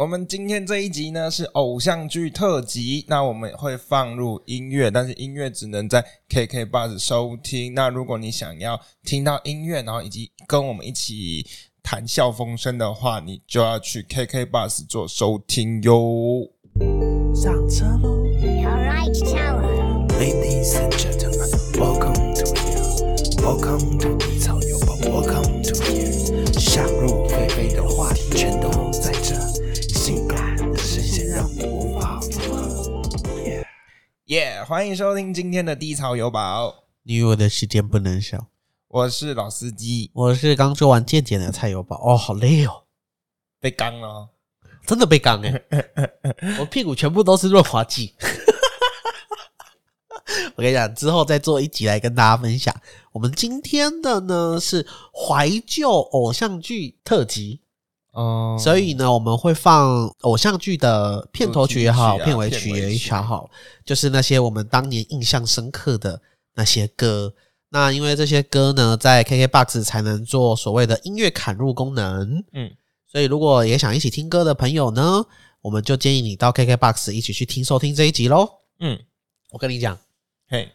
我们今天这一集呢是偶像剧特辑，那我们会放入音乐，但是音乐只能在 KK Bus 收听。那如果你想要听到音乐，然后以及跟我们一起谈笑风生的话，你就要去 KK Bus 做收听哟。上车喽 Alright, Tower.，Ladies and gentlemen, welcome to here, welcome to 低草有宝，welcome to here。想入非非的话题全都耶、欢迎收听今天的低潮有宝，你我的时间不能少？我是老司机，我是刚做完健检的菜油宝，哦，好累哦，被刚了哦。真的被刚哎、我屁股全部都是润滑剂。我跟你讲，之后再做一集来跟大家分享。我们今天的呢是怀旧偶像剧特辑，哦。所以呢，我们会放偶像剧的片头曲也好，片尾曲也好，就是那些我们当年印象深刻的那些歌。那因为这些歌呢，在 KKBOX 才能做所谓的音乐砍入功能，嗯，所以如果也想一起听歌的朋友呢，我们就建议你到 KKBOX 一起去听收听这一集喽。嗯，我跟你讲，嘿，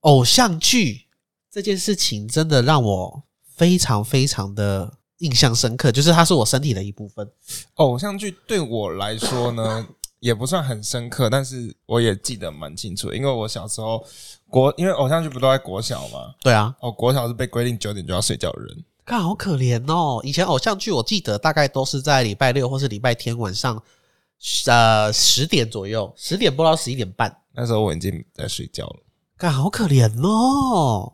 偶像剧这件事情真的让我非常非常的印象深刻，就是它是我身体的一部分。偶像剧对我来说呢，也不算很深刻，但是我也记得蛮清楚，因为我小时候国，因为偶像剧不都在国小吗，对啊，哦，国小是被规定九点就要睡觉的人，看好可怜哦！以前偶像剧我记得大概都是在礼拜六或是礼拜天晚上，呃十点左右，十点播到十一点半，那时候我已经在睡觉了。看好可怜哦。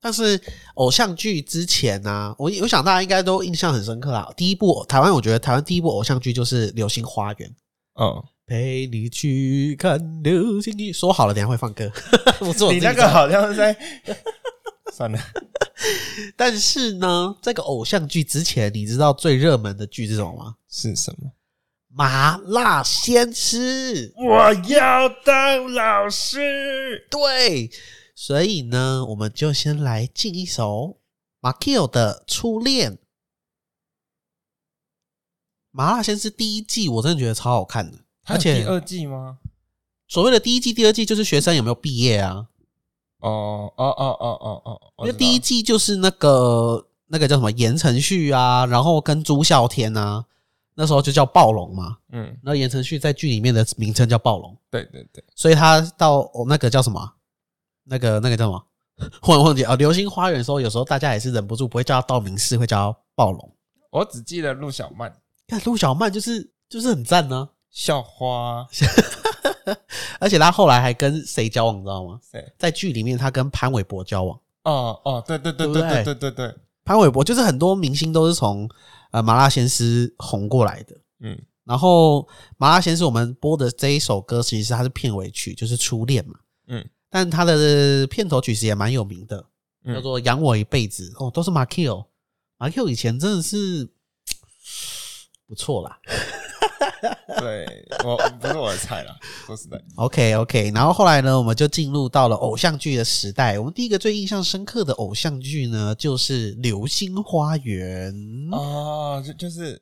但是偶像剧之前呢、我我想大家应该都印象很深刻啊。第一部台湾，我觉得台湾第一部偶像剧就是《流星花园》。嗯，陪你去看流星雨，说好了，等一下会放歌，你那个好像是在，算了，但是呢，这个偶像剧之前，你知道最热门的剧是什么吗？是什么？麻辣鲜师。我要当老师。对，所以呢，我们就先来进一首 Makio 的《初恋》。麻辣鲜师第一季我真的觉得超好看的，而且第二季吗？所谓的第一季、第二季就是学生有没有毕业啊？哦哦哦哦哦哦，因为第一季就是那个那个叫什么言承旭啊，然后跟朱孝天啊，那时候就叫暴龙嘛。嗯，那言承旭在剧里面的名称叫暴龙，对对对，所以他到哦那个叫什么啊，那个那个叫什么，忽然忘记啊。流星花园的时候，有时候大家也是忍不住不会叫他道明寺，会叫他暴龙。我只记得陆小曼、看陆小曼就是就是很赞呢、校花，而且他后来还跟谁交往，你知道吗？谁？在剧里面他跟潘玮柏交往。哦哦，对对对对对不对对对对对，潘玮柏就是很多明星都是从呃麻辣鲜师红过来的。嗯然后麻辣鲜师我们播的这一首歌，其实它是片尾曲，就是《初恋》嘛。嗯但他的片头曲其实也蛮有名的，嗯叫做《养我一辈子》哦，都是马 Q。马 Q 以前真的是 不错啦。对我不是我的菜啦，说实在，OK OK，然后后来呢，我们就进入到了偶像剧的时代。我们第一个最印象深刻的偶像剧呢，就是《流星花园》。哦，就就是，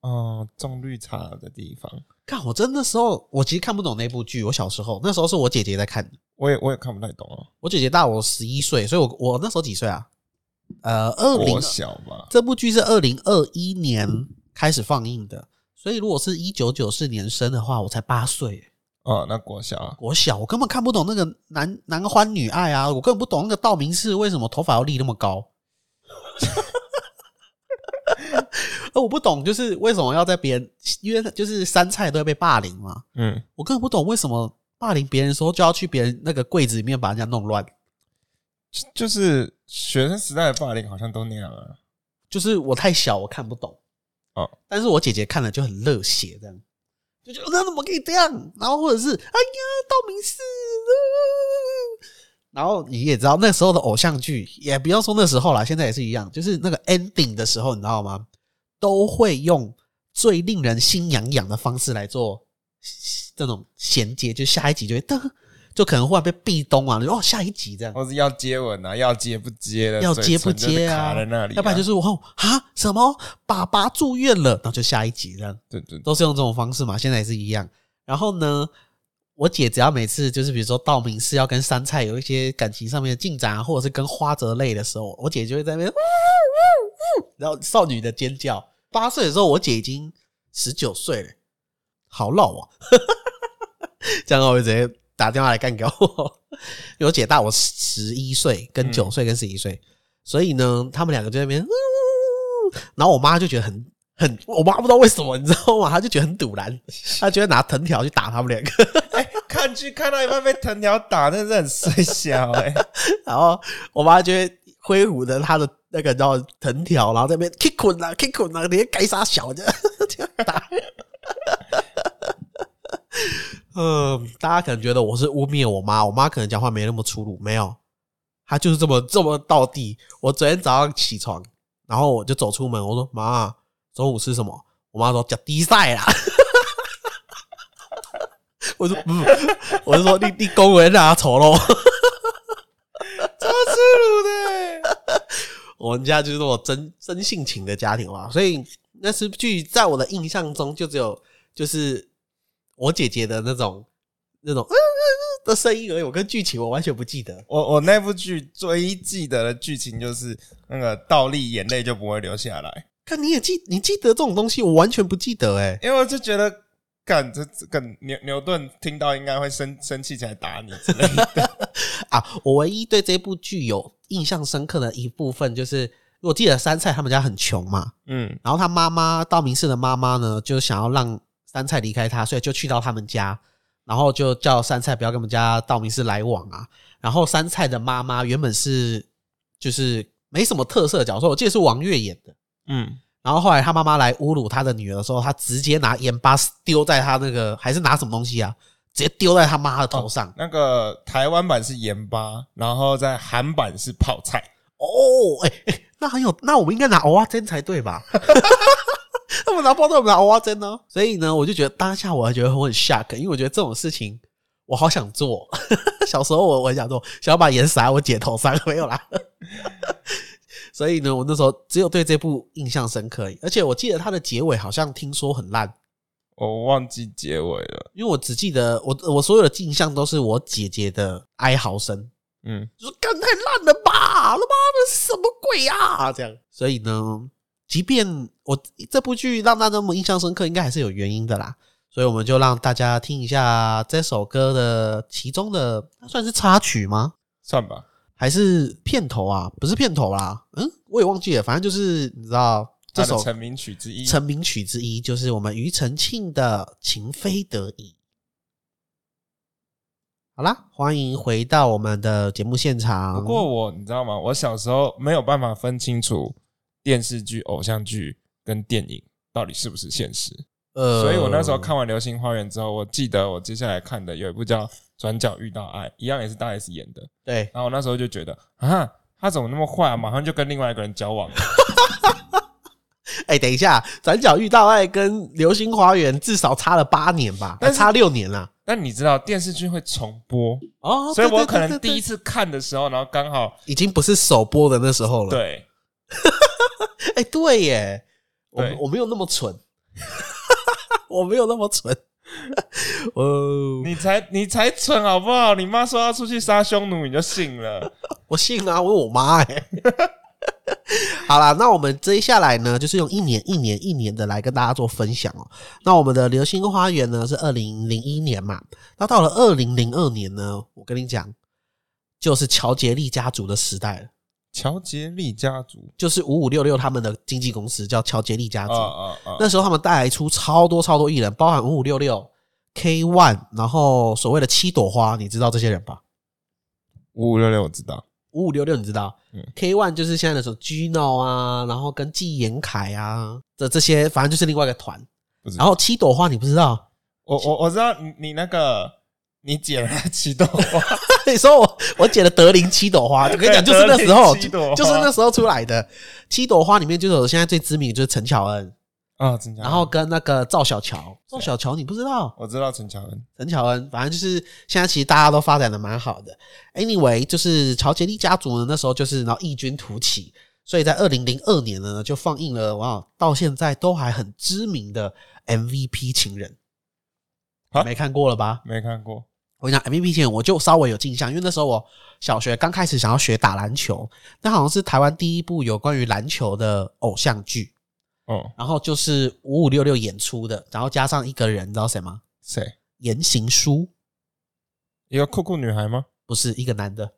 哦，种绿茶的地方，看，我真的时候我其实看不懂那部剧。我小时候那时候是我姐姐在看的，我也我也看不太懂啊，我姐姐大我十一岁，所以我我那时候几岁啊？呃，二零国小吧，这部剧是二零二一年开始放映的，所以如果是一九九四年生的话，我才八岁，哦，那国小啊，国小，我根本看不懂那个男男欢女爱啊，我根本不懂那个道明寺为什么头发要立那么高。呃我不懂，就是为什么要在别人，因为就是山菜都会被霸凌嘛，嗯，我根本不懂为什么霸凌别人的时候就要去别人那个柜子里面把人家弄乱。就就是学生时代的霸凌好像都那样啊，就是我太小，我看不懂。哦，但是我姐姐看了就很热血，这样就觉得那怎么可以这样？然后或者是哎呀，道明寺。呃然后你也知道那时候的偶像剧，也不要说那时候啦，现在也是一样，就是那个 ending 的时候，你知道吗？都会用最令人心痒痒的方式来做这种衔接，就下一集就会噔就可能忽然被壁咚啊，哦下一集这样，或是要接吻啊，要接不接的，要接不接啊卡在那里啊，要不然就是我后啊什么？爸爸住院了，然后就下一集这样，对对对。都是用这种方式嘛，现在也是一样。然后呢，我姐只要每次就是比如说道明寺要跟杉菜有一些感情上面的进展啊，或者是跟花泽类的时候，我姐就会在那边呜呜呜，然后少女的尖叫。八岁的时候，我姐已经十九岁了，好老 啊！这样我就直接打电话来干掉我。因为我姐大我十一岁，跟九岁跟十一岁，所以呢，他们两个就在那边，然后我妈就觉得很很，我妈不知道为什么，你知道吗？她就觉得很堵然，她觉得拿藤条去打他们两个。哎，看剧看到一半被藤条打，那是很衰小哎。然后我妈就会挥舞着她的那个叫藤条，然后在那边 kick 滚啊 kick 滚啊，连该杀小的这样打。嗯，大家可能觉得我是污蔑我妈，我妈可能讲话没那么粗鲁，没有，她就是这么这么到地。我昨天早上起床，然后我就走出门，我说妈，中午吃什么？我妈说叫低赛啦。我说嗯，我就说你你公文啊丑陋。超粗鲁的，我们家就是那种真真性情的家庭嘛，所以那部剧在我的印象中就只有就是我姐姐的那种那种嗯嗯嗯的声音而已，我跟剧情我完全不记得。我我那部剧最记得的剧情就是那个倒立，眼泪就不会流下来，看你也记你记得这种东西，我完全不记得哎、因为我就觉得。干这这个牛牛顿听到应该会生生气起来打你之类的。啊，我唯一对这部剧有印象深刻的一部分就是，我记得杉菜他们家很穷嘛，嗯然后他妈妈道明寺的妈妈呢，就想要让杉菜离开他，所以就去到他们家，然后就叫杉菜不要跟我们家道明寺来往啊。然后杉菜的妈妈原本是就是没什么特色的角色，我记得是王月演的。嗯，然后后来他妈妈来侮辱他的女儿的时候，他直接拿盐巴丢在他那个还是拿什么东西啊？直接丢在他妈的头上。那个台湾版是盐巴，然后在韩版是泡菜。哦，哎、哎、那很有，那我们应该拿蚵仔煎才对吧？拿包装，我们拿蚵仔煎呢。所以呢，我就觉得当下我还觉得我很 shock，因为我觉得这种事情我好想做。小时候我我很想做，想要把盐撒在我姐头上，没有啦。所以呢，我那时候只有对这部印象深刻而已，而且我记得它的结尾好像听说很烂，我忘记结尾了。因为我只记得我我所有的印象都是我姐姐的哀嚎声，嗯，就说干太烂了吧，他妈的什么鬼啊？这样，所以呢，即便我这部剧让大家那么印象深刻，应该还是有原因的啦。所以我们就让大家听一下这首歌的其中的，算是插曲吗？算吧。还是片头啊？不是片头啦，嗯，我也忘记了。反正就是你知道这首成名曲之一。成名曲之一，就是我们庾澄庆的《情非得已》。好啦，欢迎回到我们的节目现场。不过我你知道吗？我小时候没有办法分清楚电视剧、偶像剧跟电影到底是不是现实，呃所以我那时候看完《流星花园》之后，我记得我接下来看的有一部叫《转角遇到爱》，一样也是大 S 演的。对，然后我那时候就觉得啊，他怎么那么坏啊？马上就跟另外一个人交往了。哎、等一下，转角遇到爱跟流星花园至少差了八年吧，但差六年啦。但你知道电视剧会重播，哦所以我可能第一次次看的时候，然后刚好已经不是首播的那时候了。，对，哎、对耶，我我没有那么蠢，我没有那么蠢。哦，你才你才蠢好不好？你妈说要出去杀匈奴，你就信了。我信啊，我有我妈哎、好啦，那我们接下来呢，就是用一年一年一年的来跟大家做分享哦。那我们的《流星花园》呢是二零零一年嘛，那到了二零零二年呢，我跟你讲，就是乔杰利家族的时代了，乔杰利家族，就是五五六六他们的经纪公司叫乔杰利家族。啊啊啊！那时候他们带来出超多超多艺人，包含五五六六、K One，然后所谓的七朵花，你知道这些人吧？五五六六我知道，五五六六你知道、嗯 k One 就是现在的什么 Gino 啊，然后跟纪言凯啊的这些，反正就是另外一个团。然后七朵花你不知道？我我我知道你你那个你姐了七朵花，你说我我姐的德林七朵花，我跟你讲，就是那时候，德林七朵花。就是那时候出来的七朵花里面就有现在最知名的就是陈乔恩，啊，陈乔恩，然后跟那个赵小乔，赵小乔你不知道？我知道陈乔恩，陈乔恩，反正就是现在其实大家都发展的蛮好的。Anyway，就是乔杰利家族呢，那时候就是然后异军突起，所以在二零零二年呢就放映了哇，到现在都还很知名的 MVP 情人，啊？没看过了吧？没看过。我跟你讲 MVP 情人，我就稍微有印象，因为那时候我小学刚开始想要学打篮球，那好像是台湾第一部有关于篮球的偶像剧，哦，然后就是五五六六演出的，然后加上一个人，你知道谁吗？谁？言行书。一个酷酷女孩吗？不是一个男的。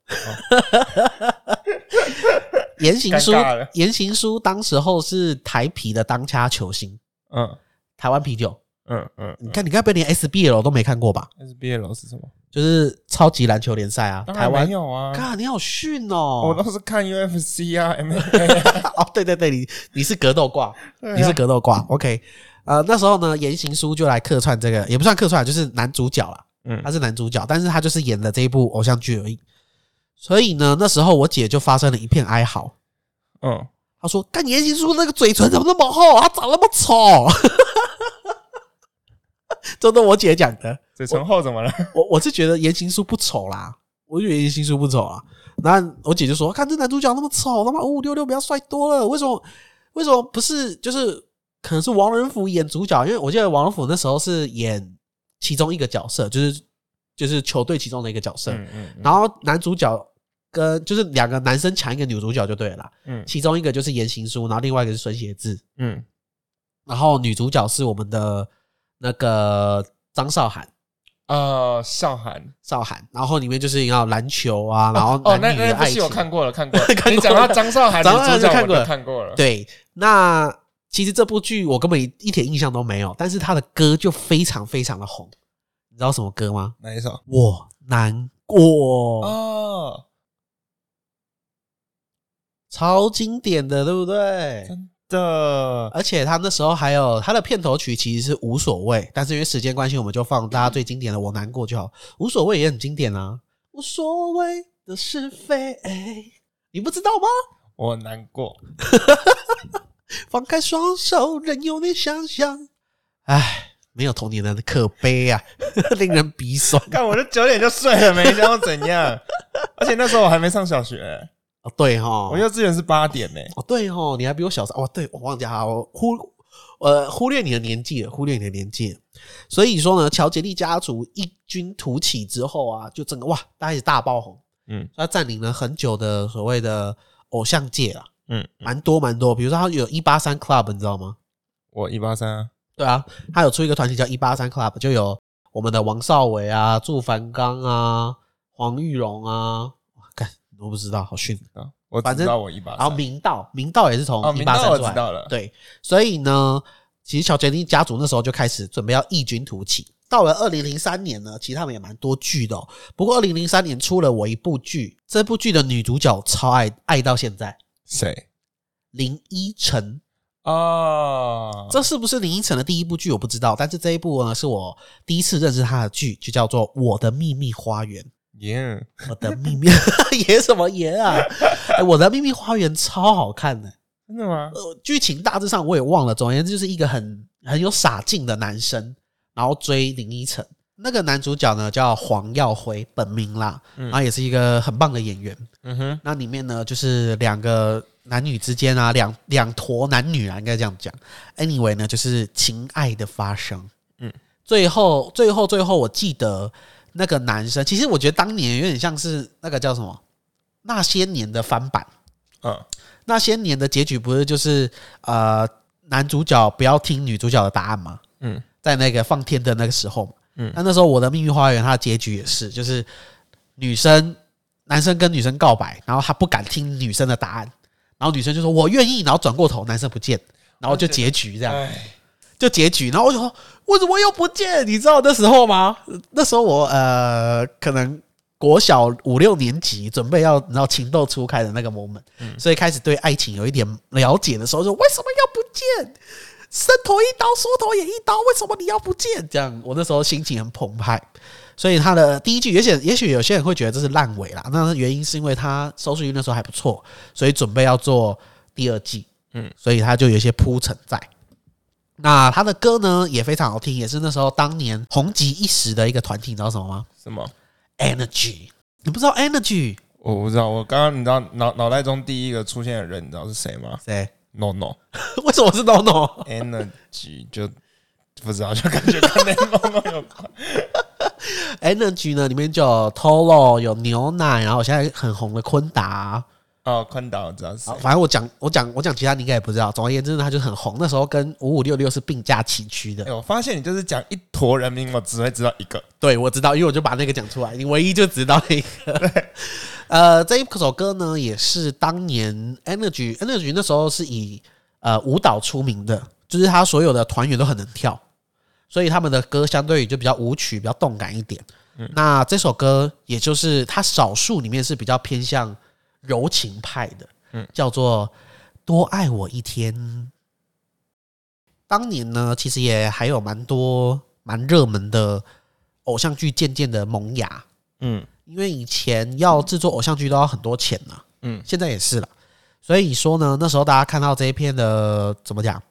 言行书言行书当时候是台啤的当家球星，嗯台湾啤酒。嗯嗯。你看，你该不会连 SBL 都没看过吧？SBL 是什么？就是超级篮球联赛啊，当然台湾没。有啊，看，你好逊哦我哦！都是看 UFC 啊，MMA 啊。哦，对对对，你你是格斗挂，对啊你是格斗挂。OK，呃，那时候呢，言行书就来客串这个，也不算客串，就是男主角啦。嗯他是男主角，但是他就是演的这一部偶像剧而已。所以呢，那时候我姐就发生了一片哀嚎。嗯，她说：“干言行书那个嘴唇怎么那么厚？他长那么丑。”真的，我姐讲的。嘴唇厚怎么了？我我是觉得言行书不丑啦，我觉得言行书不丑啊。然后我姐就说：“看这男主角那么丑，他妈五五六六比他帅多了，为什么？为什么不是？就是可能是王仁甫演主角，因为我记得王仁甫那时候是演其中一个角色，就是就是球队其中的一个角色。嗯嗯然后男主角跟就是两个男生抢一个女主角就对了啦。嗯其中一个就是言行书，然后另外一个是孙协志，嗯然后女主角是我们的那个张韶涵，呃，韶涵。韶涵，然后里面就是要篮球啊，然后哦，那男女的爱情。那部戏我看过了，看过了。看过了你讲到张韶涵张韶涵就就看过了看过了。，对，那其实这部剧我根本一点印象都没有，但是他的歌就非常非常的红，你知道什么歌吗？哪一首？我难过，哦，超经典的，对不对？真的。而且他那时候还有他的片头曲其实是无所谓，但是因为时间关系，我们就放大家最经典的《我难过》就好。无所谓也很经典啊，无所谓的是非，你不知道吗？我难过。放开双手，任由你想象。唉，没有童年的可悲啊，令人鼻酸。看，我这九点就睡了，没想要怎样。而且那时候我还没上小学，哦，对哈，我幼稚园是八点呢。哦对哈，你还比我小三哦，对我忘记哈，我忽呃忽略你的年纪了，忽略你的年纪了。所以说呢，乔杰利家族异军突起之后啊，就整个哇，大开始大爆红，嗯他占领了很久的所谓的偶像界啊，嗯，蛮多蛮多。比如说他有一八三 Club，你知道吗？我一八三啊。对啊，他有出一个团体叫一八三 Club，就有我们的王少伟啊、祝凡刚啊、黄玉荣啊，我不知道，好逊。啊我反正我一把然后。明道，明道也是从哦，一明道我八三出来知道了。，对，所以呢，其实小杰尼家族那时候就开始准备要异军突起。到了二零零三年呢，其实他们也蛮多剧的、哦。不过二零零三年出了我一部剧，这部剧的女主角超爱爱到现在，谁？林依晨。哦，这是不是林依晨的第一部剧我不知道，但是这一部呢是我第一次认识她的剧，就叫做《我的秘密花园》。耶，我的秘密 演什么演啊？哎，我的秘密花园超好看的。真的吗？呃，剧情大致上我也忘了，总而言之就是一个很很有傻劲的男生，然后追林依晨。那个男主角呢叫黄耀辉，本名啦，嗯然后也是一个很棒的演员。嗯哼，那里面呢，就是两个男女之间啊，两两坨男女啊，应该这样讲。Anyway 呢，就是情爱的发生。嗯，最后最后最后，我记得那个男生，其实我觉得当年有点像是那个叫什么那些年的翻版。嗯。那些年的结局不是就是呃男主角不要听女主角的答案吗？嗯。在那个放天的那个时候，嗯。那那时候我的秘密花园它的结局也是，就是女生男生跟女生告白，然后他不敢听女生的答案，然后女生就说我愿意，然后转过头男生不见，然后就结局这样，哎，就结局，然后我就说为什么又不见？你知道那时候吗？那时候我呃可能。国小五六年级，准备要然后情窦初开的那个 moment，、所以开始对爱情有一点了解的时候，说为什么要不见？伸头一刀，缩头也一刀，为什么你要不见？这样，我那时候心情很澎湃。所以他的第一句，也许也许有些人会觉得这是烂尾啦，那原因是因为他收视率那时候还不错，所以准备要做第二季，嗯所以他就有一些铺陈在。那他的歌呢也非常好听，也是那时候当年红极一时的一个团体，你知道什么吗什么？？Energy，你不知道 Energy 我不知道，我刚刚你知道脑脑袋中第一个出现的人，你知道是谁吗谁？？No No 为什么是 No No？Energy 就不知道，就感觉跟那 No No 有关。Energy 呢，里面就有 Tolo，有牛奶，然后现在很红的昆达。哦，宽岛我知道是谁好，。反正我讲我讲我讲其他你应该也不知道。总而言之呢，他就很红，那时候跟五五六六是并驾齐驱的哎、。我发现你就是讲一坨人名，我只会知道一个。对，我知道，因为我就把那个讲出来，你唯一就知道那个。呃，这一首歌呢，也是当年 Energy Energy 那时候是以呃舞蹈出名的，就是他所有的团员都很能跳，所以他们的歌相对于就比较舞曲、比较动感一点。那这首歌也就是他少数里面是比较偏向柔情派的，嗯叫做《多爱我一天》。当年呢，其实也还有蛮多蛮热门的偶像剧渐渐的萌芽，嗯因为以前要制作偶像剧都要很多钱呢、嗯，现在也是了。所以说呢，那时候大家看到这一片的怎么讲，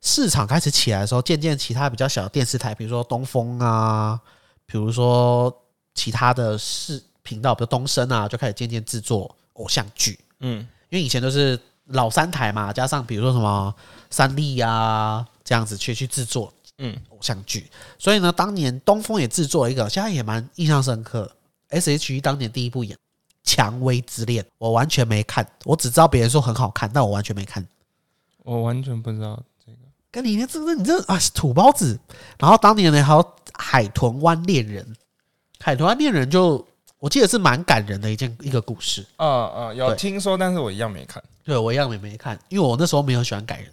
市场开始起来的时候，渐渐其他比较小的电视台，比如说东风啊，比如说其他的视频道，比如东升啊，就开始渐渐制作偶像剧。嗯因为以前都是老三台嘛，加上比如说什么三立啊这样子去去制作嗯，偶像剧，所以呢，当年东风也制作了一个，现在也蛮印象深刻。S.H.E 当年第一部演《蔷薇之恋》，我完全没看，我只知道别人说很好看，但我完全没看。我完全不知道这个。跟你这个你这啊土包子。然后当年呢还有《海豚湾恋人》，《海豚湾恋人就》我记得是蛮感人的一件一个故事。啊啊，有对听说，但是我一样没看。对我一样也没看，因为我那时候没有喜欢感人。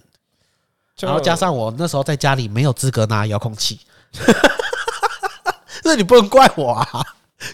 就然后加上我那时候在家里没有资格拿遥控器，那你不能怪我啊！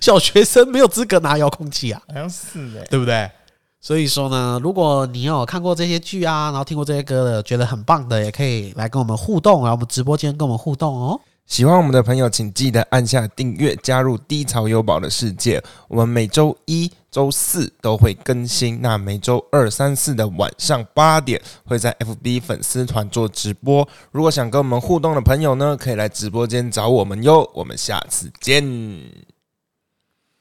小学生没有资格拿遥控器啊，好像是哎、对不对？所以说呢，如果你有看过这些剧啊，然后听过这些歌的，觉得很棒的，也可以来跟我们互动，来我们直播间跟我们互动哦。喜欢我们的朋友，请记得按下订阅，加入低潮有宝的世界。我们每周一、周四都会更新，那每周二、三、四的晚上八点会在 FB 粉丝团做直播。如果想跟我们互动的朋友呢，可以来直播间找我们哟。我们下次见。